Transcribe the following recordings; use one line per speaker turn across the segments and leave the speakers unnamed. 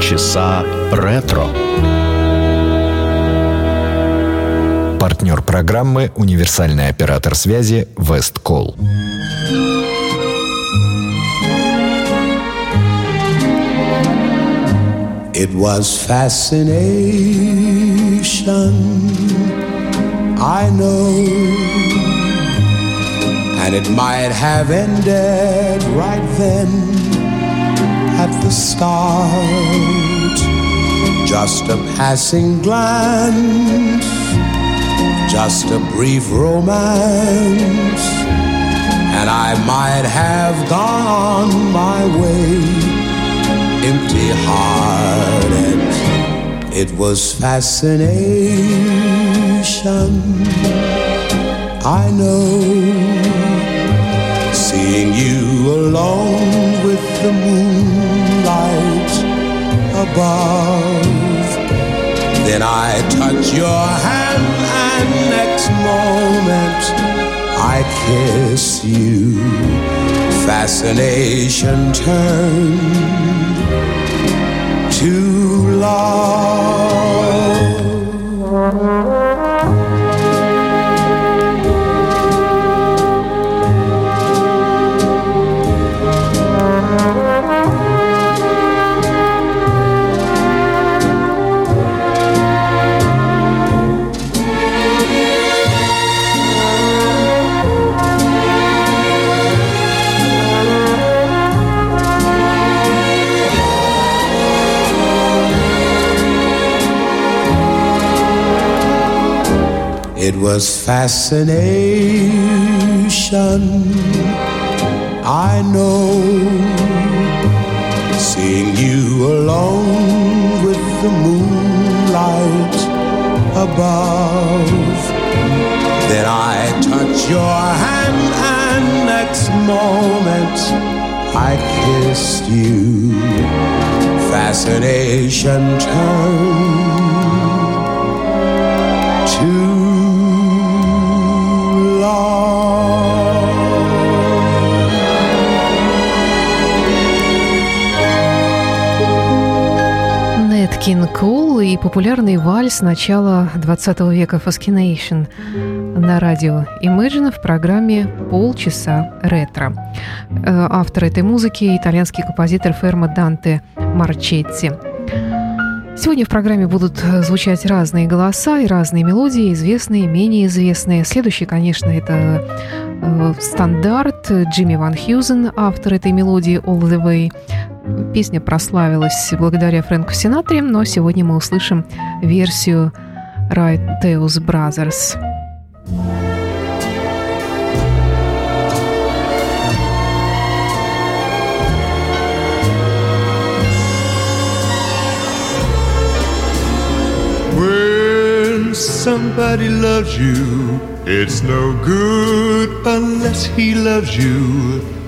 Полчаса ретро. Партнер программы «Универсальный оператор связи Весткол».
It was fascination, I know. And it might have ended right then at the start. Just a passing glance, just a brief romance, and I might have gone my way empty hearted. It was fascination, I know. Seeing you alone with the moonlight above. Then I touch your hand, and next moment I kiss you. Fascination turned to love. It was fascination, I know. Seeing you alone with the moonlight above. Then I touch your hand, and next moment I kissed you. Fascination turned to
Нэт Кинг Кол и популярный вальс начала 20 века «Fascination» на радио Imagine в программе «Полчаса ретро». Э, Автор этой музыки – итальянский композитор Фермо Данте Марчетти. Сегодня в программе будут звучать разные голоса и разные мелодии, известные, менее известные. Следующий, конечно, это э, стандарт Джимми Ван Хьюзен, автор этой мелодии «All the Way». Песня прославилась благодаря Фрэнку Синатре, но сегодня мы услышим версию Right Teus Brothers.
When somebody loves you, it's no good unless he loves you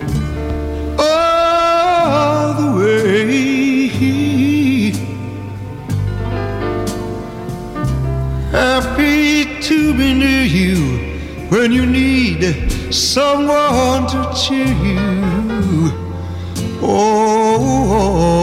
Happy to be near you when you need someone to cheer you. All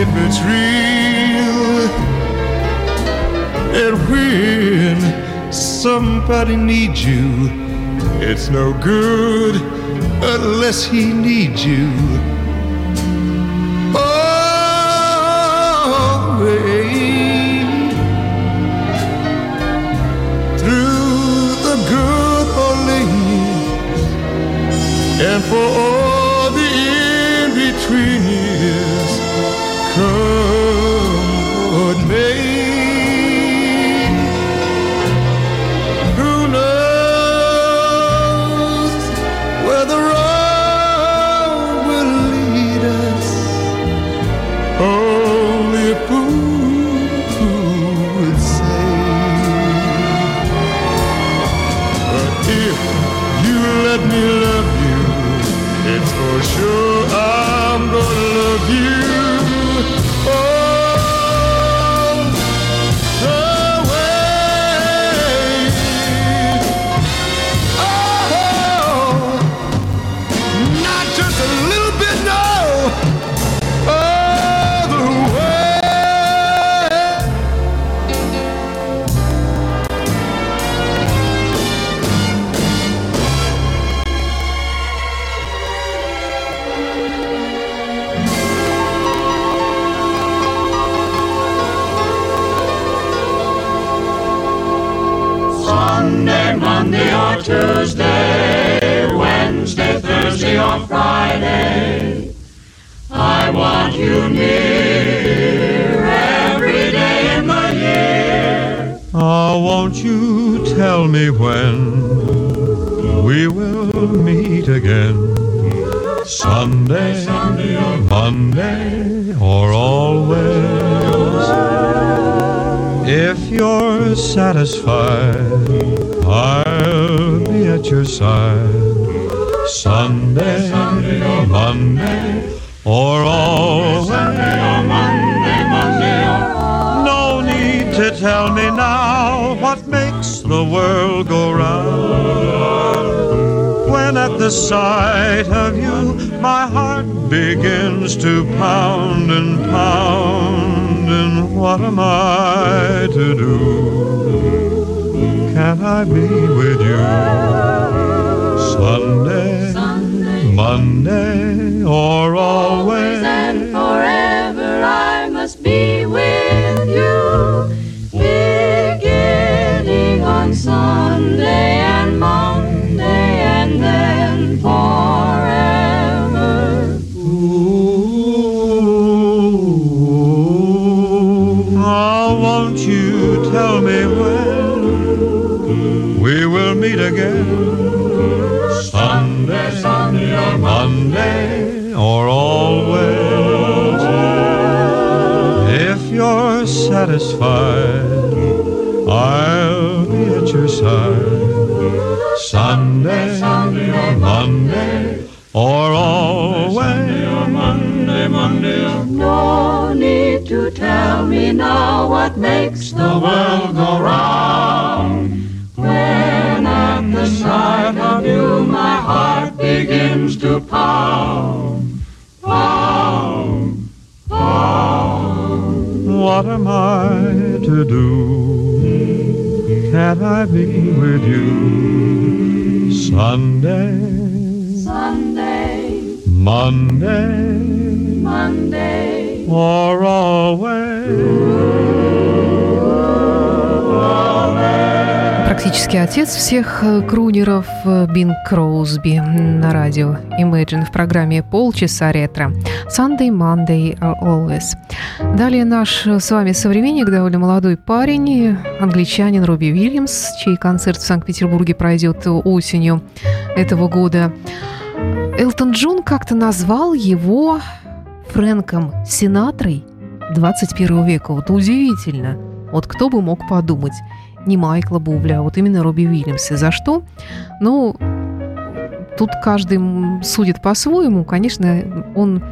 if it's real. And when somebody needs you, it's no good unless he needs you. And for all
now what makes the world go round. When at the sight of you, my heart begins to pound and pound. And what am I to do? Can I be with you? Sunday, Monday, or always.
And
you're satisfied, I'll be at your side. Sunday, Sunday or Monday or always.
No need to tell me now what makes the world go round. When at the sight of you my heart begins to pound,
What am I to do? Can I be with you? Sunday,
Sunday,
Monday,
Monday,
or always?
Практически отец всех э, крунеров э, Бин Кроузби на радио Imagine в программе «Полчаса ретро». Sunday, Monday, Always. Далее наш э, с вами современник, довольно молодой парень, англичанин Робби Уильямс, чей концерт в Санкт-Петербурге пройдет осенью этого года. Элтон Джон как-то назвал его Фрэнком Синатрой 21 века. Вот удивительно. Вот кто бы мог подумать не Майкла Бубля, а вот именно Робби Уильямса. За что? Ну, тут каждый судит по-своему. Конечно, он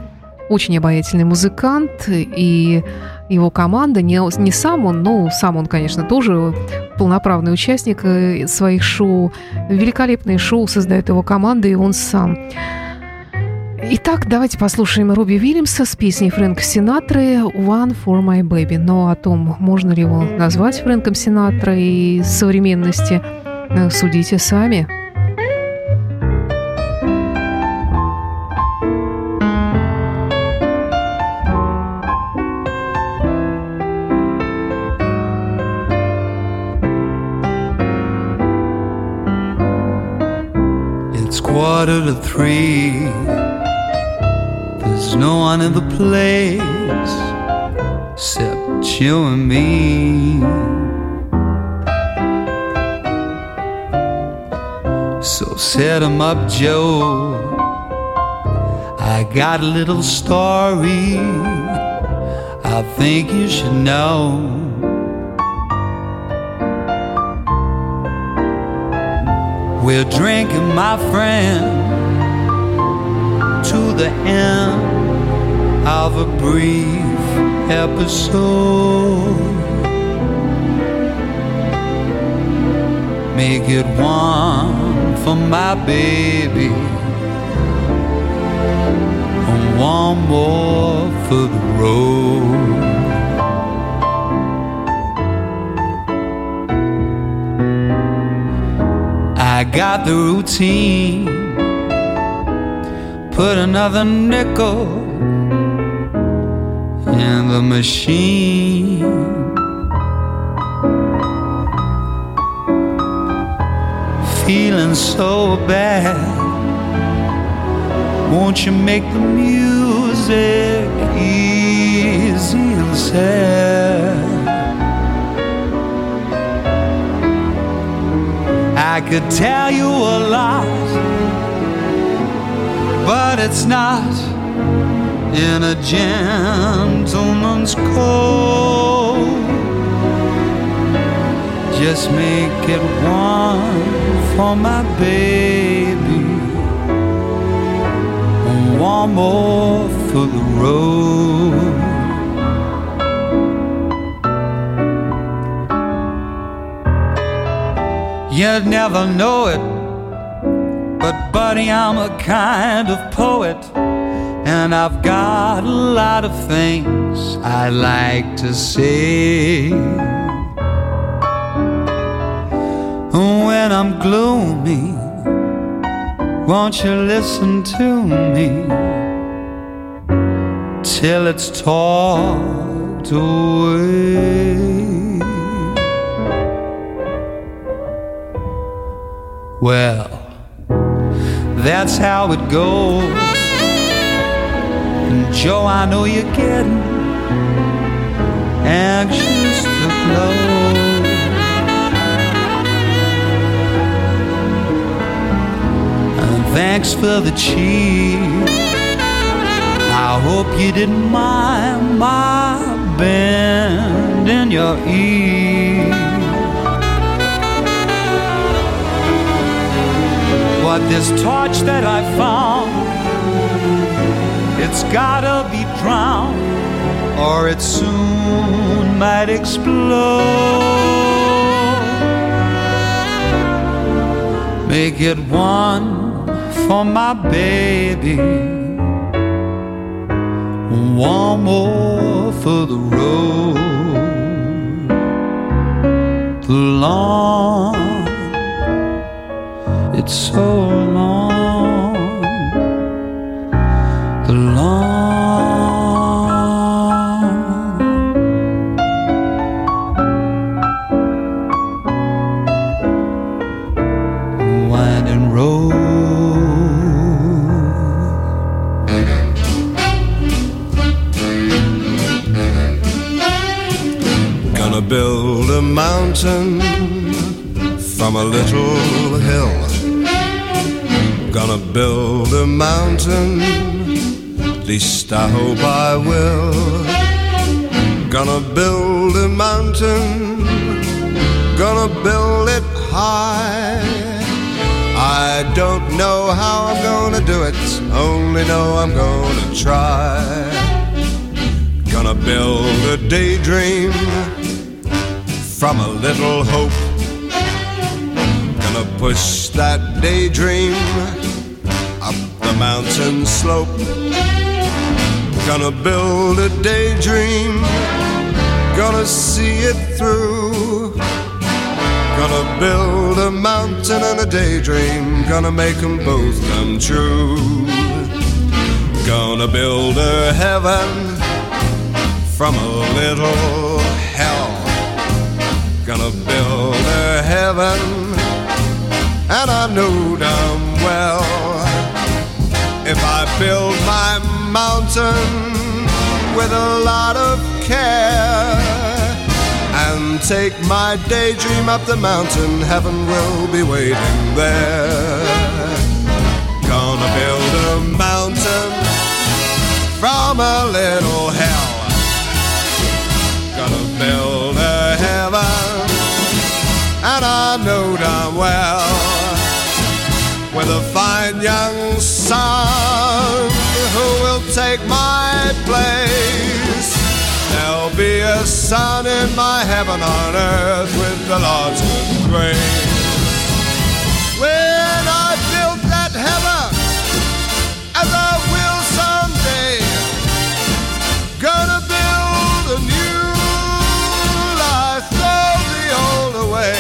очень обаятельный музыкант, и его команда, не, не сам он, но сам он, конечно, тоже полноправный участник э, своих шоу. Великолепные шоу создает его команда, и он сам. Итак, давайте послушаем Робби Уильямса с песней Фрэнка Синатры «One for my baby». Но о том, можно ли его назвать Фрэнком Синатрой современности, э, судите сами.
It's quarter to three. No one in the place except you and me. So set 'em up, Joe. I got a little story I think you should know. We're drinking, my friend, to the end of a brief episode. Make it one for my baby, and one more for the road. I got the routine. Put another nickel in the machine. Feeling so bad. Won't you make the music easy and sad? I could tell you a lot, but it's not in a gentleman's code. Just make it one for my baby, and one more for the road. You'd never know it, but buddy, I'm a kind of poet, and I've got a lot of things I'd like to say. When I'm gloomy, won't you listen to me till it's talked away? Well, that's how it goes. And Joe, I know you're getting anxious to close. And thanks for the cheer. I hope you didn't mind my bend in your ear. But this torch that I found, it's gotta be drowned, or it soon might explode. Make it one for my baby, one more for the road. Long it's so long,
least I hope I will. Gonna build a mountain, gonna build it high. I don't know how I'm gonna do it, only know I'm gonna try. Gonna build a daydream from a little hope. Gonna push that daydream up the mountain slope. Gonna build a daydream, gonna see it through. Gonna build a mountain and a daydream, gonna make them both come true. Gonna build a heaven from a little hell. Gonna build a heaven, and I know damn well if I build my mountain with a lot of care and take my daydream up the mountain, heaven will be waiting there. Gonna build a mountain from a little hell. Gonna build a heaven, and I know damn well with a fine young son a in my heaven on earth with the Lord's good grace. When I built that heaven, as I will someday, gonna build a new life, throw the old away.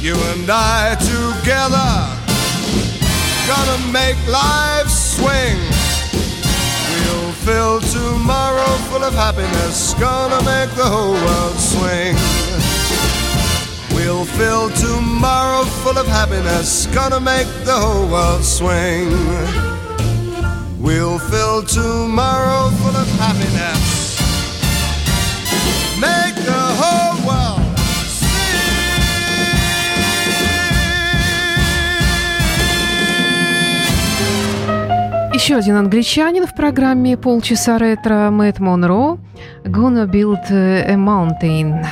You and I together, gonna make life swing. We'll fill tomorrow full of happiness, gonna make the whole world swing. We'll fill tomorrow full of happiness, gonna make the whole world swing. We'll fill tomorrow full of happiness, make
Еще один англичанин в программе «Полчаса ретро» Мэтт Монро «Gonna Build a Mountain».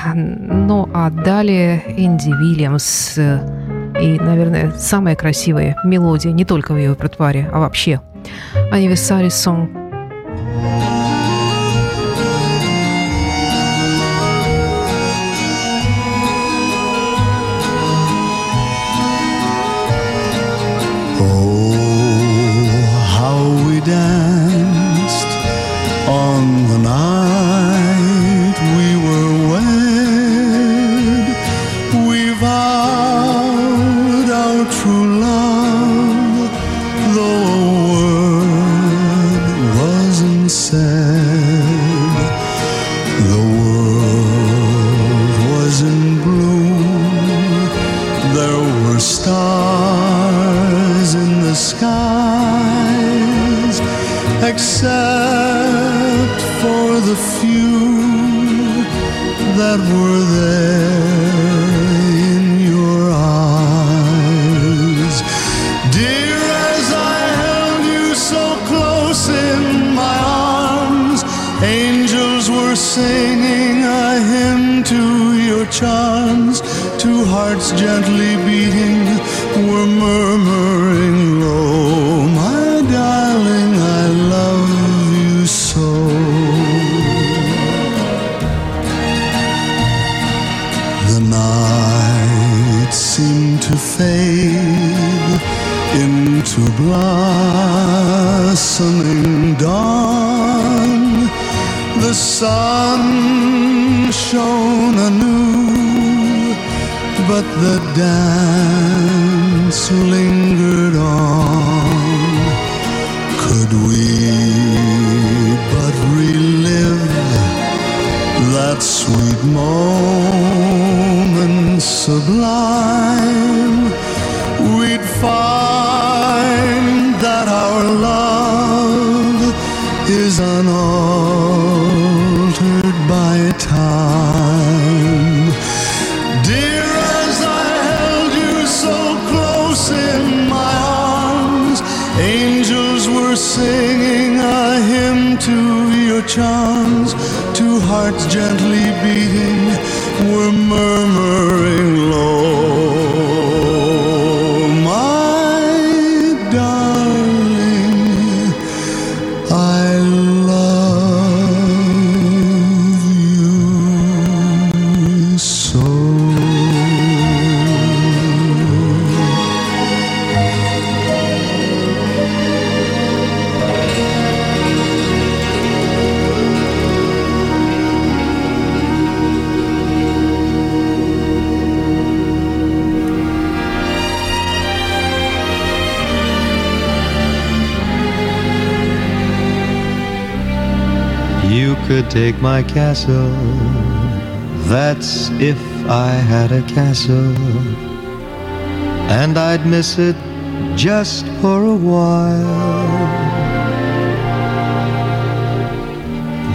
Ну а далее Энди Вильямс и, наверное, самая красивая мелодия не только в ее репертуаре, а вообще. Anniversary Song
on shone anew, but the dance lingered on. Could we but relive that sweet moment
take my castle. That's if I had a castle. And I'd miss it just for a while.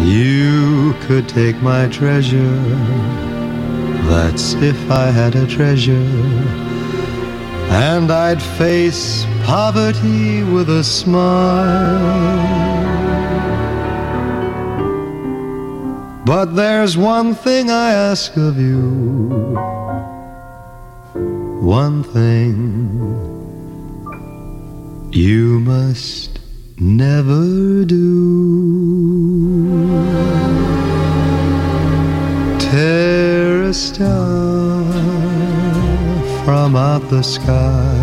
You could take my treasure. That's if I had a treasure. And I'd face poverty with a smile. But there's one thing I ask of you. One thing you
must never do. Tear a star from out the sky,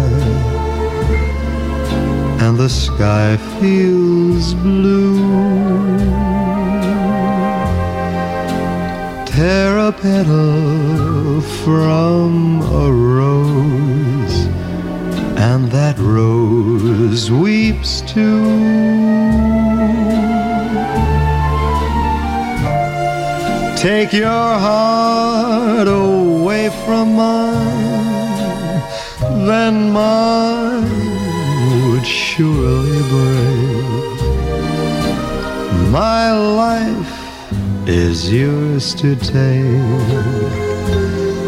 and the sky feels blue. Tear a petal from a rose, and that rose weeps too. Take your heart away from mine, then mine would surely break. My life is yours to take.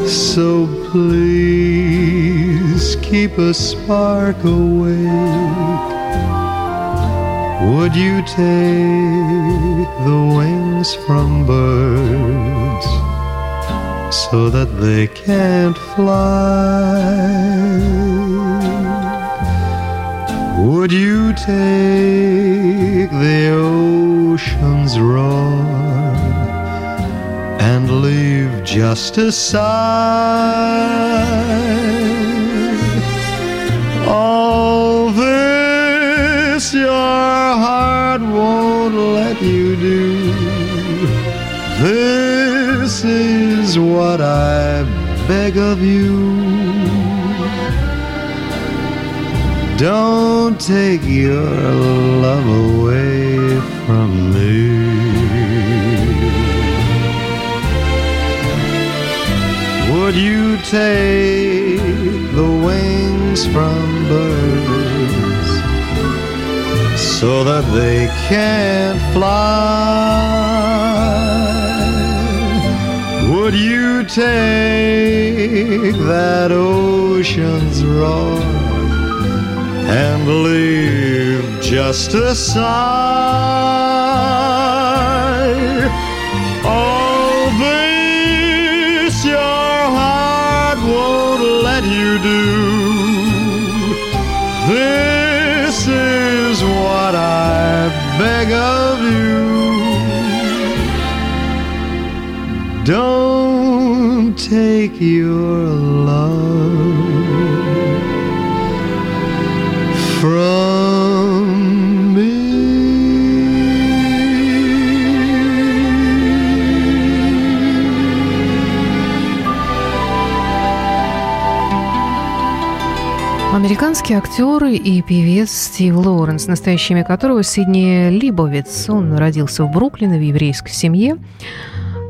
So please keep a spark awake. Would you take the wings from birds so that they can't fly? Would you take the ocean's roar leave just a sigh? All this your heart won't let you do. This is what I beg of you. Don't take your love away from me. Take the wings from birds so that they can't fly? Would you take that ocean's roar and leave just a sigh? All what I beg of you. Don't take your love from
Американский актер и певец Стив Лоуренс, настоящее имя которого Сидни Либовиц. Он родился в Бруклине в еврейской семье.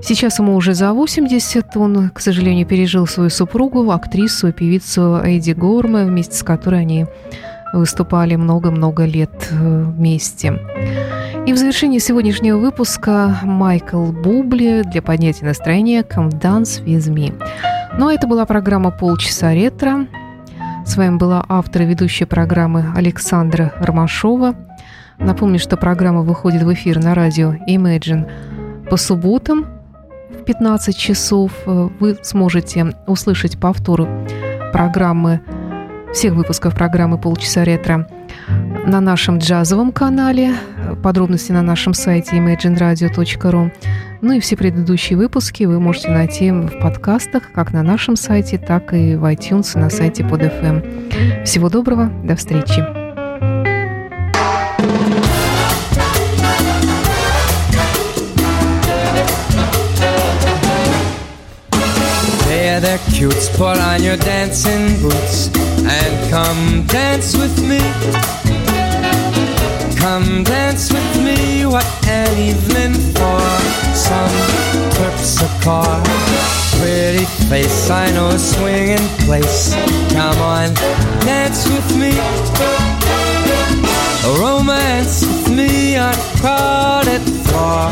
Сейчас ему уже за 80. Он, к сожалению, пережил свою супругу, актрису и певицу Эйди Горме, вместе с которой они выступали много-много лет э, вместе. И в завершении сегодняшнего выпуска Майкл Бубли для поднятия настроения «Come Dance With Me». Ну а это была программа «Полчаса ретро». С вами была автор и ведущая программы Александра Ромашова. Напомню, что программа выходит в эфир на радио Imagine по субботам в 15 часов. Вы сможете услышать повторы программы, всех выпусков программы «Полчаса ретро» на нашем джазовом канале. Подробности на нашем сайте imagineradio.ru. Ну и все предыдущие выпуски вы можете найти в подкастах, как на нашем сайте, так и в iTunes на сайте под FM. Всего доброго, до встречи.
There, cutes, put on your dancing boots and come dance with me. Come dance with me, what an evening for some terpsichore. Pretty face, I know a swinging place. Come on, dance with me. a Romance with me on a crowded floor.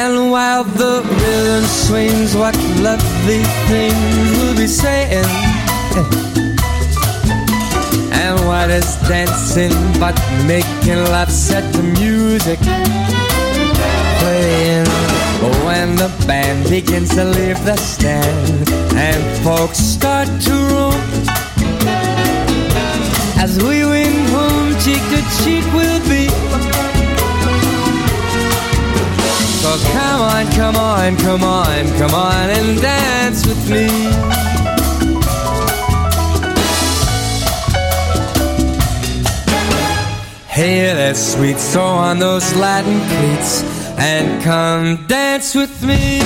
And while the rhythm swings, what lovely things we'll be saying what is dancing but making love set to music playing. When the band begins to leave the stand and folks start to roam as we win home cheek to cheek we'll be. So come on come on come on come on and dance with me. Hey, that sweet soul on those Latin cleats and come dance with me.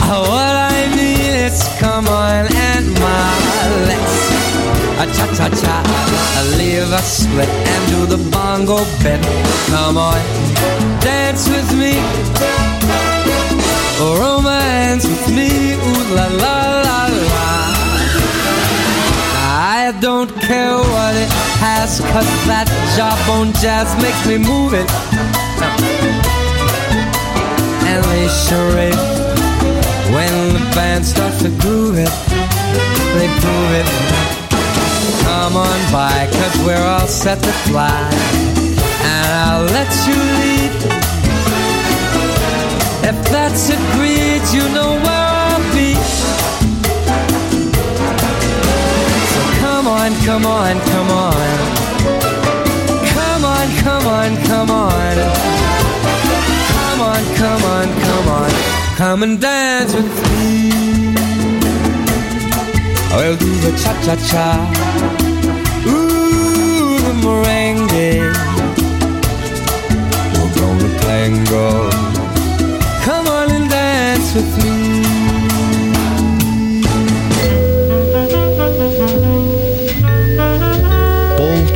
Oh, what I mean is come on and my let's a cha cha cha, leave a split and do the bongo bit. Come on, dance with me, romance with me, ooh la la la la. I don't care what it has, cause that jawbone jazz makes me move it. And they charade when the band starts to groove it, they prove it come on by, cause we're all set to fly. And I'll let you lead. If that's agreed, you know where come on, come on, come on. Come on, come on, come on. Come on, come on, come and dance with me. I'll do the cha-cha-cha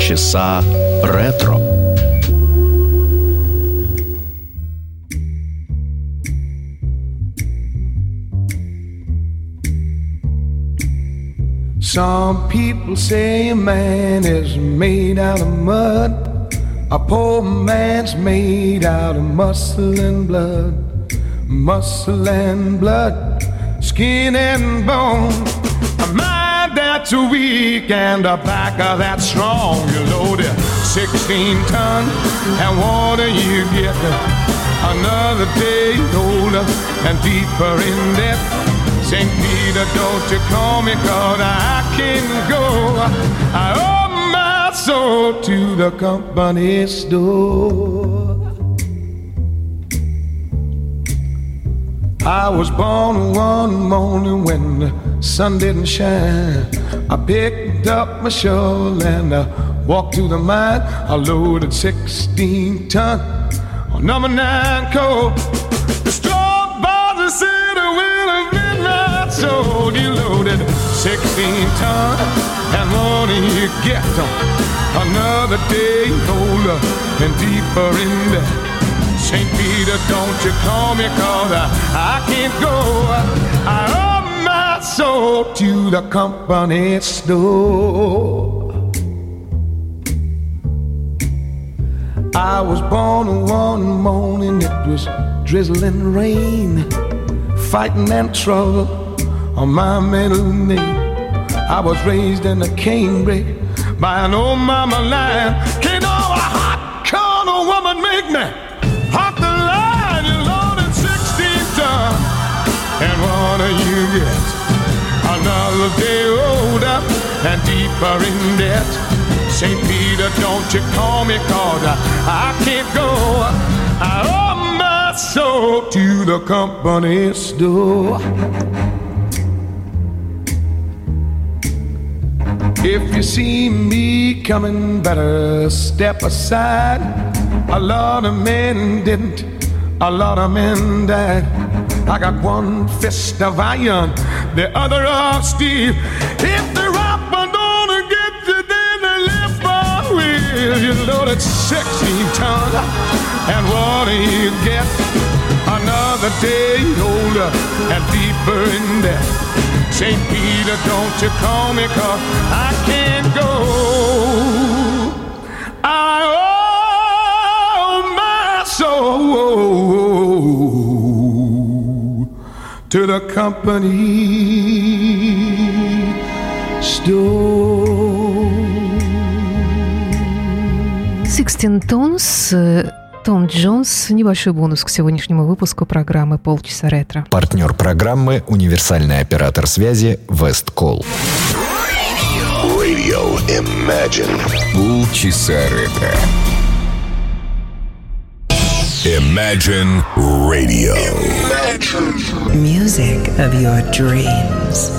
Полчаса ретро.
Some people say a man is made out of mud. A poor man's made out of muscle and blood. Muscle and blood, skin and bone. That's weak and a back that's strong. You load it 16 ton and water you get another day older and deeper in debt. St. Peter, don't you call me, cause I can go. I owe my soul to the company store. I was born one morning when the sun didn't shine. I picked up my shovel and I walked to the mine. I loaded 16 ton on number nine coal. The straw by the city will sold you loaded 16 ton and what you get another day older and deeper in debt St. Peter don't you call me cause I, I can't go I owe my soul to the company store I was born one morning it was drizzling rain fighting and trouble on my middle name. I was raised in a canebrake by an old mama lion. Can't know a hot corner woman make me hot the line. You loaded 16 ton, and what do you get? Another day older and deeper in debt. St. Peter, don't you call me cause I, I can't go. I owe my soul to the company store. If you see me coming, better step aside. A lot of men didn't, a lot of men died. I got one fist of iron, the other of steel. If the rapper don't get you, then the lift will. You loaded 16 ton, and what do you get? Another day older and deeper in debt. St. Peter, don't you call me, cause I can't go. I owe my soul to the company store.
Sixteen Tones Том Джонс. Небольшой бонус к сегодняшнему выпуску программы «Полчаса ретро».
Партнер программы – универсальный оператор связи «Весткол».
Radio Imagine.
Полчаса ретро.
Imagine Radio. Imagine.
Music of your dreams.